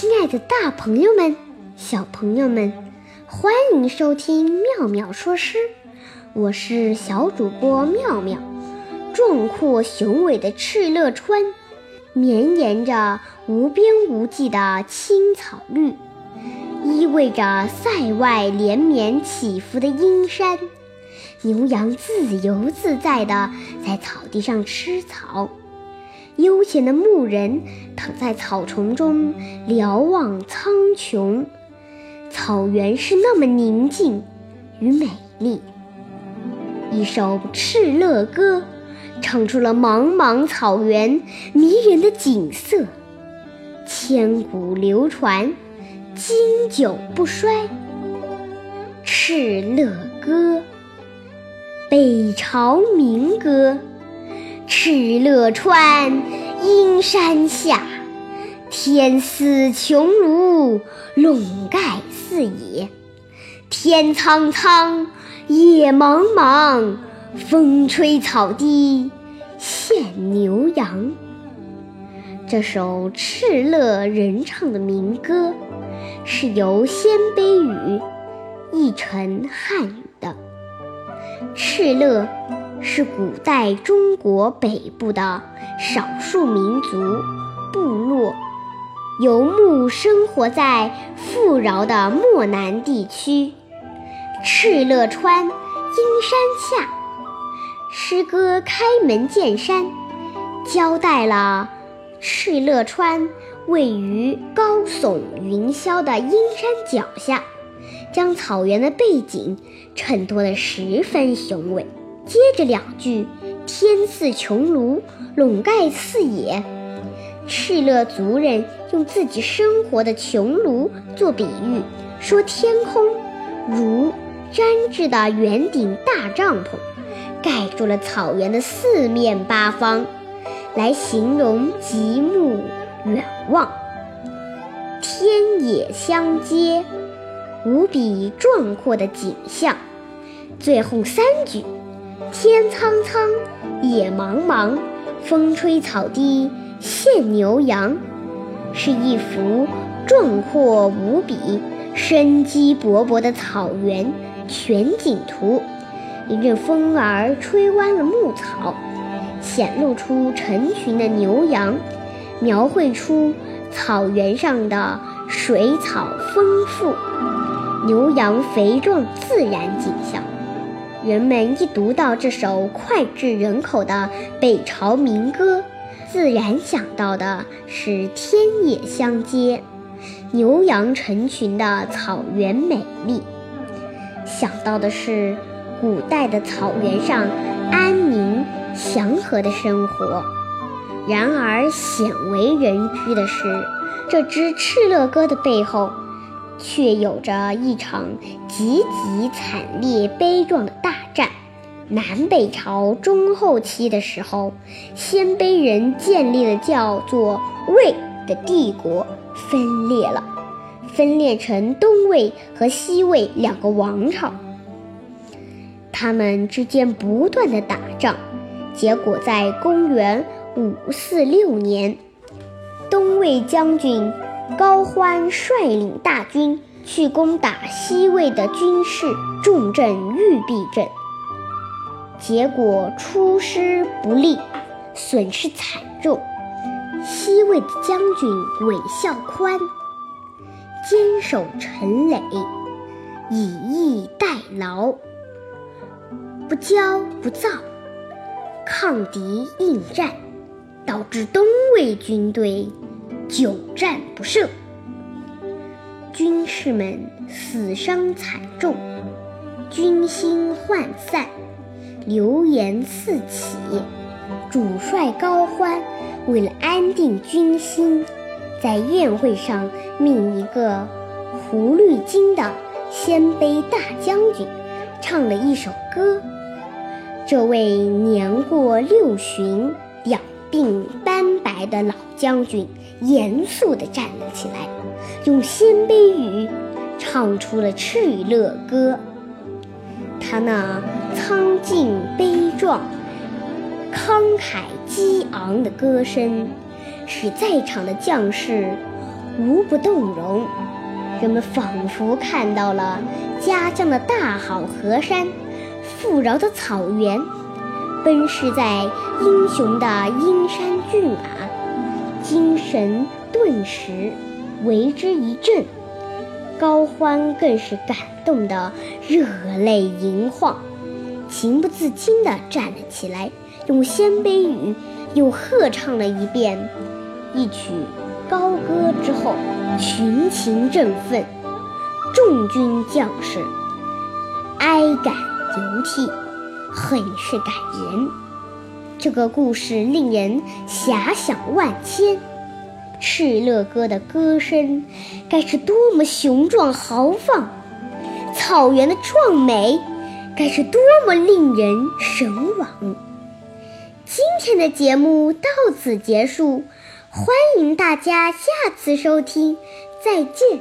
亲爱的，大朋友们、小朋友们，欢迎收听妙妙说诗。我是小主播妙妙。壮阔雄伟的敕勒川，绵延着无边无际的青草绿，依偎着塞外连绵起伏的阴山，牛羊自由自在地在草地上吃草。悠闲的牧人躺在草丛中瞭望苍穹，草原是那么宁静与美丽。一首《敕勒歌》唱出了茫茫草原迷人的景色，千古流传，经久不衰。《敕勒歌》，北朝民歌。敕勒川，阴山下，天似穹庐，笼盖四野。天苍苍，野茫茫，风吹草低见牛羊。这首敕勒人唱的民歌，是由鲜卑语译成汉语的。敕勒。是古代中国北部的少数民族部落，游牧生活在富饶的漠南地区。敕勒川，阴山下。诗歌开门见山，交代了敕勒川位于高耸云霄的阴山脚下，将草原的背景衬托得十分雄伟。接着两句“天似穹庐，笼盖四野”，敕勒族人用自己生活的穹庐做比喻，说天空如粘制的圆顶大帐篷，盖住了草原的四面八方，来形容极目远望，天野相接，无比壮阔的景象。最后三句。天苍苍，野茫茫，风吹草低见牛羊，是一幅壮阔无比、生机勃勃的草原全景图。一阵风儿吹弯了牧草，显露出成群的牛羊，描绘出草原上的水草丰富、牛羊肥壮自然景象。人们一读到这首脍炙人口的北朝民歌，自然想到的是天野相接、牛羊成群的草原美丽，想到的是古代的草原上安宁祥和的生活。然而，鲜为人知的是，这支敕勒歌的背后。却有着一场极其惨烈、悲壮的大战。南北朝中后期的时候，鲜卑人建立了叫做魏的帝国，分裂了，分裂成东魏和西魏两个王朝。他们之间不断的打仗，结果在公元五四六年，东魏将军。高欢率领大军去攻打西魏的军事重镇玉璧镇，结果出师不利，损失惨重。西魏的将军韦孝宽坚守城垒，以逸待劳，不骄不躁，抗敌应战，导致东魏军队。久战不胜，军士们死伤惨重，军心涣散，流言四起。主帅高欢为了安定军心，在宴会上命一个胡律金的鲜卑大将军唱了一首歌。这位年过六旬、两鬓斑白的老将军。严肃地站了起来，用鲜卑语唱出了《敕勒歌》。他那苍劲悲壮、慷慨激昂的歌声，使在场的将士无不动容。人们仿佛看到了家乡的大好河山、富饶的草原，奔驰在英雄的阴山骏马，精神顿时为之一振。高欢更是感动得热泪盈眶，情不自禁地站了起来，用鲜卑语又合唱了一遍一曲高歌之后。群情振奋，众军将士哀感流涕，很是感人。这个故事令人遐想万千。敕勒歌的歌声该是多么雄壮豪放，草原的壮美该是多么令人神往。今天的节目到此结束。欢迎大家下次收听，再见。